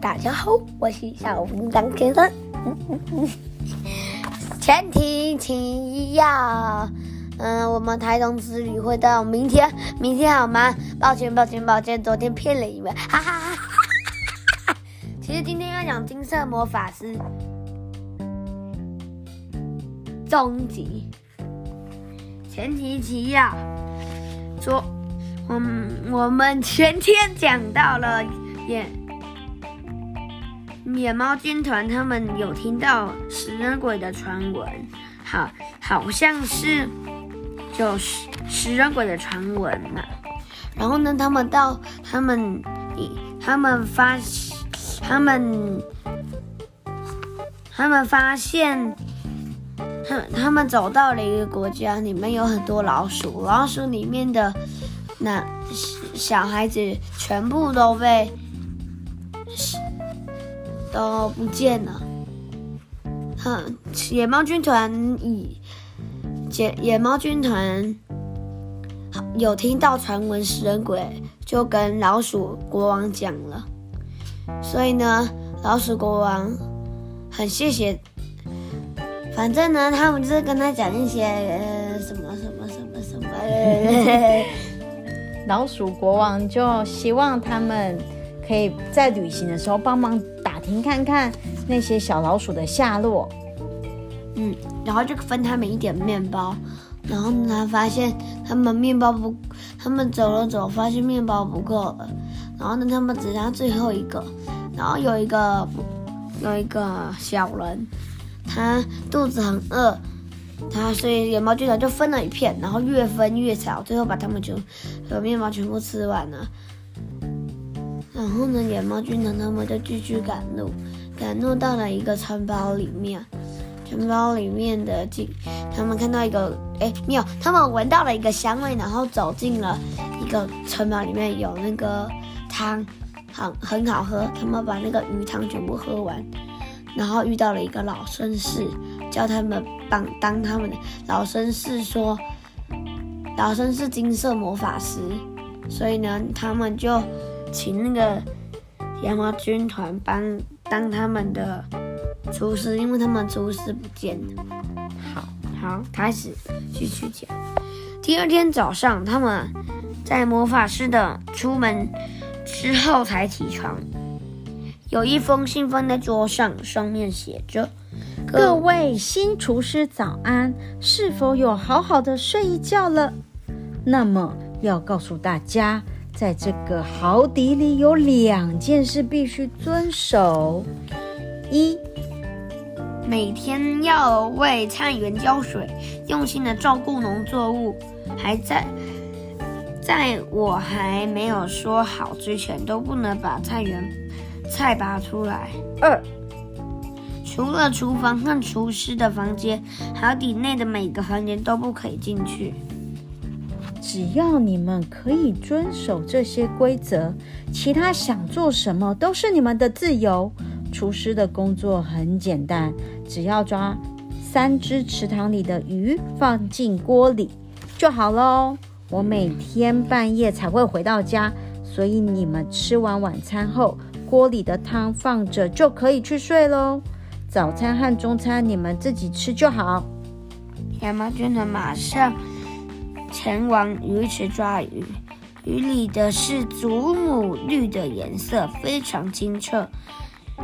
大家好，我是小叮当先生。前提提要，嗯，我们台东之旅会到明天，明天好吗？抱歉，抱歉，抱歉，昨天骗了你们，哈哈哈哈。其实今天要讲金色魔法师终极。前提提要，说，嗯，我们前天讲到了演。野猫军团他们有听到食人鬼的传闻，好，好像是就是食人鬼的传闻嘛。然后呢，他们到他们，他们发，他们，他们发现，他他们走到了一个国家，里面有很多老鼠，老鼠里面的那小孩子全部都被。都不见了。哼，野猫军团以野野猫军团有听到传闻食人鬼，就跟老鼠国王讲了。所以呢，老鼠国王很谢谢。反正呢，他们就是跟他讲一些呃什么什么什么什么。呃、老鼠国王就希望他们可以在旅行的时候帮忙。您看看那些小老鼠的下落，嗯，然后就分他们一点面包，然后呢，发现他们面包不，他们走了走，发现面包不够了，然后呢，他们只剩最后一个，然后有一个有一个小人，他肚子很饿，他所以野猫军团就分了一片，然后越分越少，最后把他们全把面包全部吃完了。然后呢，野猫军团他们就继续赶路，赶路到了一个城堡里面。城堡里面的进，他们看到一个，哎，没有，他们闻到了一个香味，然后走进了一个城堡里面，有那个汤，很很好喝。他们把那个鱼汤全部喝完，然后遇到了一个老绅士，叫他们帮当他们的老绅士说，老绅士金色魔法师，所以呢，他们就。请那个羊毛军团帮当他们的厨师，因为他们厨师不见了。好，好，开始继续讲。第二天早上，他们在魔法师的出门之后才起床。有一封信放在桌上，上面写着：“各位新厨师早安，是否有好好的睡一觉了？那么要告诉大家。”在这个豪邸里有两件事必须遵守：一，每天要为菜园浇水，用心的照顾农作物；还在，在我还没有说好之前，都不能把菜园菜拔出来。二，除了厨房和厨师的房间，豪邸内的每个房间都不可以进去。只要你们可以遵守这些规则，其他想做什么都是你们的自由。厨师的工作很简单，只要抓三只池塘里的鱼放进锅里就好喽。我每天半夜才会回到家，所以你们吃完晚餐后，锅里的汤放着就可以去睡喽。早餐和中餐你们自己吃就好。野猫军团马上。前往鱼池抓鱼，鱼里的是祖母绿的颜色，非常清澈，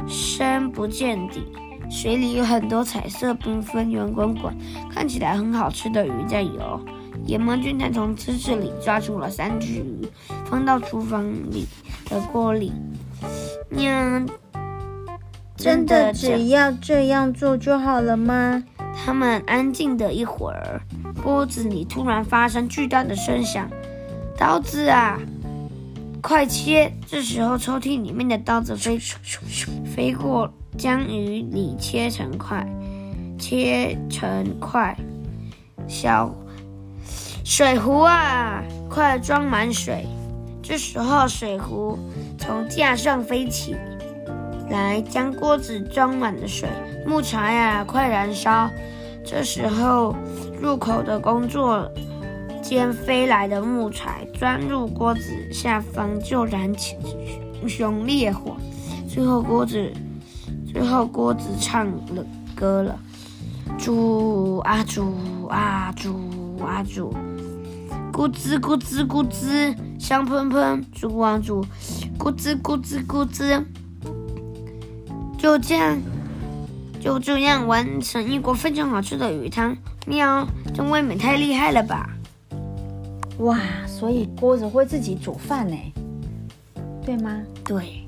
深不见底。水里有很多彩色缤纷、圆滚滚，看起来很好吃的鱼在游。野猫军团从池子里抓出了三只鱼，放到厨房里的锅里。娘！真的只要这样做就好了吗？他们安静的一会儿，锅子里突然发生巨大的声响。刀子啊，快切！这时候抽屉里面的刀子飞飞过，将鱼里切成块，切成块。小水壶啊，快装满水！这时候水壶从架上飞起来，将锅子装满了水。木柴呀，快燃烧！这时候，入口的工作间飞来的木材钻入锅子下方，就燃起熊熊烈火。最后锅子，最后锅子唱了歌了，煮啊煮啊煮啊煮，咕滋咕滋咕滋，香喷喷，煮啊煮，咕滋咕滋咕滋，就这样，就这样完成一锅非常好吃的鱼汤。喵，这未免太厉害了吧！哇，所以锅子会自己煮饭呢，对吗？对。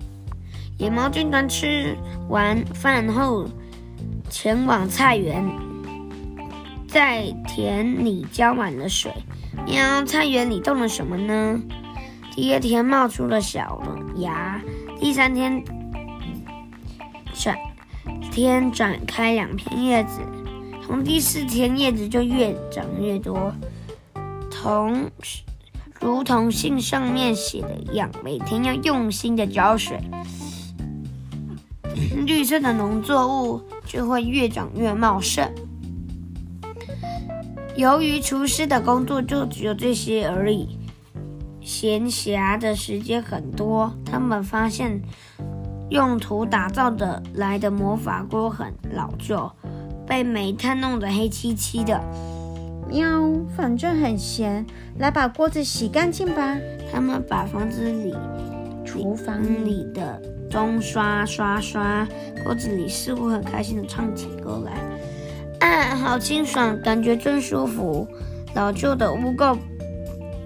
野猫军团吃完饭后，前往菜园，在田里浇满了水。喵，菜园里种了什么呢？第二天冒出了小芽，第三天展天展开两片叶子，从第四天叶子就越长越多，同如同信上面写的一样，每天要用心的浇水。绿色的农作物就会越长越茂盛。由于厨师的工作就只有这些而已，闲暇的时间很多。他们发现用土打造的来的魔法锅很老旧，被煤炭弄得黑漆漆的。喵，反正很闲，来把锅子洗干净吧。他们把房子里、厨房里的。钟刷刷刷，锅子里似乎很开心地唱起歌来。啊，好清爽，感觉真舒服。老旧的污垢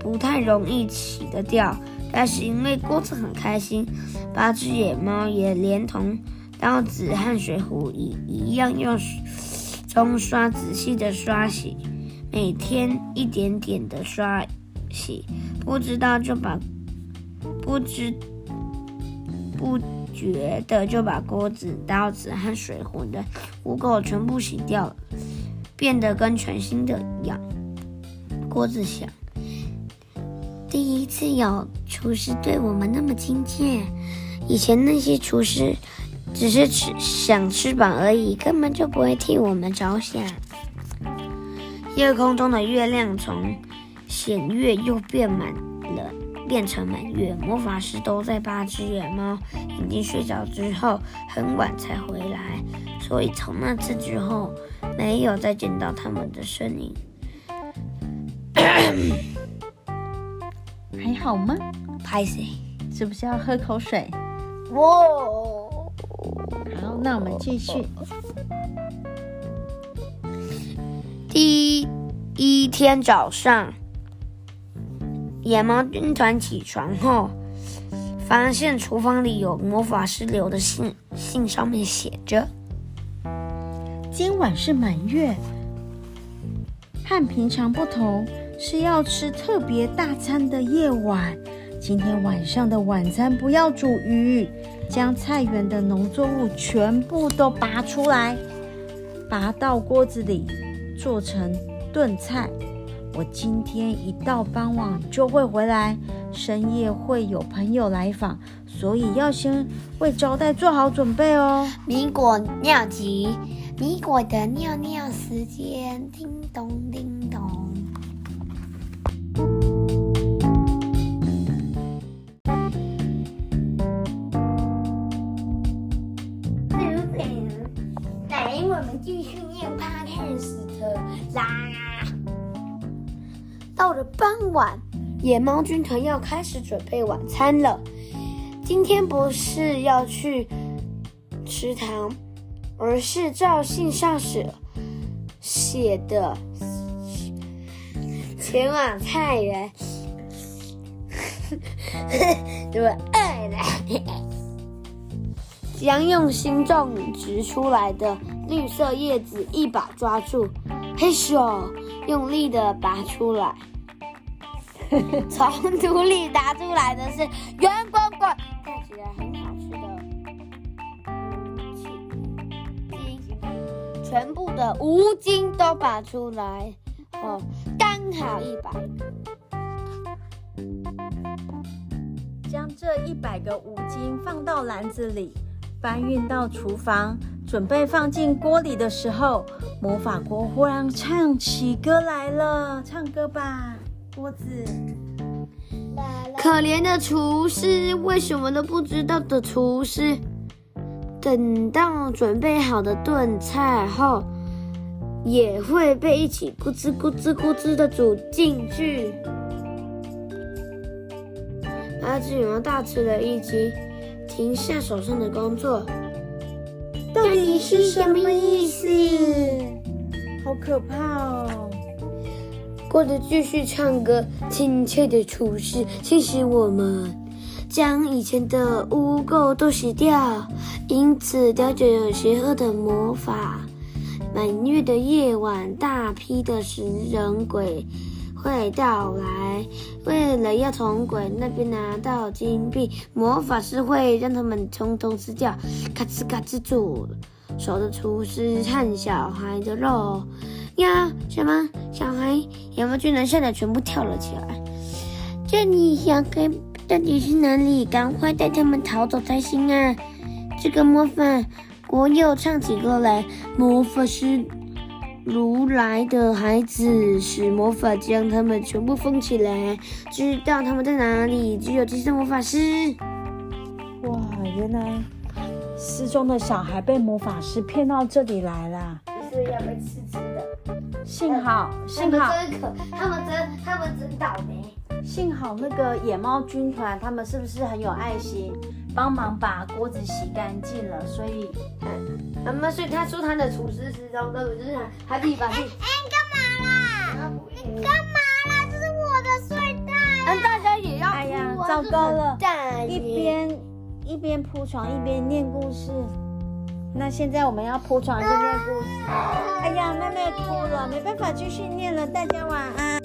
不太容易洗得掉，但是因为锅子很开心，八只野猫也连同刀子和水壶一一样用钟刷仔细的刷洗，每天一点点的刷洗，不知道就把不知。不觉的就把锅子、刀子和水壶的污垢全部洗掉了，变得跟全新的一样。锅子想：第一次有厨师对我们那么亲切，以前那些厨师只是吃想吃饱而已，根本就不会替我们着想。夜空中的月亮从显月又变满了。变成满月，魔法师都在八只野猫已经睡着之后很晚才回来，所以从那次之后没有再见到他们的身影。还好吗？拍谁，是不是要喝口水？哇！好，那我们继续。第一天早上。野猫军团起床后，发现厨房里有魔法师留的信，信上面写着：“今晚是满月，和平常不同，是要吃特别大餐的夜晚。今天晚上的晚餐不要煮鱼，将菜园的农作物全部都拔出来，拔到锅子里，做成炖菜。”我今天一到傍晚就会回来，深夜会有朋友来访，所以要先为招待做好准备哦。米果尿急，米果的尿尿时间，叮咚叮咚。继续念 Podcast 啦。到了傍晚，野猫军团要开始准备晚餐了。今天不是要去池塘，而是照信上写写的，前往菜园。对，爱的，将用心种植出来的绿色叶子一把抓住，嘿咻，用力的拔出来。从土里拿出来的是圆滚滚、看起来很好吃的金，全部的五斤都拔出来，哦，刚好一百个。将这一百个五金放到篮子里，搬运到厨房，准备放进锅里的时候，魔法锅忽然唱起歌来了，唱歌吧。锅子，可怜的厨师，为什么都不知道的厨师？等到准备好的炖菜后，也会被一起咕吱咕吱咕吱的煮进去。阿智与大吃了一惊，停下手上的工作。到底是什么意思？好可怕哦！过着继续唱歌，亲切的厨师提醒我们，将以前的污垢都洗掉，因此叼着有邪恶的魔法。满月的夜晚，大批的食人鬼会到来。为了要从鬼那边拿到金币，魔法师会让他们通通吃掉，咔吱咔吱煮熟的厨师和小孩的肉。呀，什么小孩？有没有居然吓得全部跳了起来？这里小孩到底是哪里？赶快带他们逃走才行啊！这个魔法国又唱起歌来，魔法师。如来的孩子使魔法将他们全部封起来，知道他们在哪里，只有这些魔法师。哇，原来失踪的小孩被魔法师骗到这里来了，是要被吃吃的。幸好，幸好，他们真可，他们真，他们真倒霉。幸好那个野猫军团，他们是不是很有爱心，帮忙把锅子洗干净了？所以，嗯，他们所以他说他的厨师失踪，根本就是他自己把自己。哎，你干嘛啦？你干嘛啦？这是我的睡袋。嗯大家也要。哎呀，糟糕了！一边一边铺床一边念故事。那现在我们要铺床就念故事。哎呀，妹妹哭了，没办法继续念了。大家晚安。